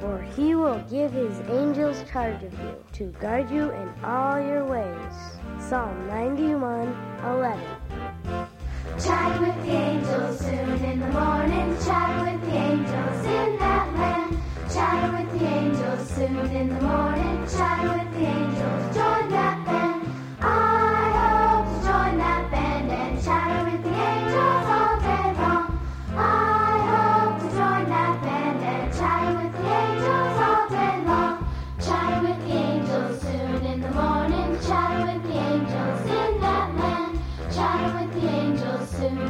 For he will give his angels charge of you to guard you in all your ways. Psalm 91 11. Chat with the angels soon in the morning. Chat with the angels in that land. Chat with the angels soon in the morning. Chat with angels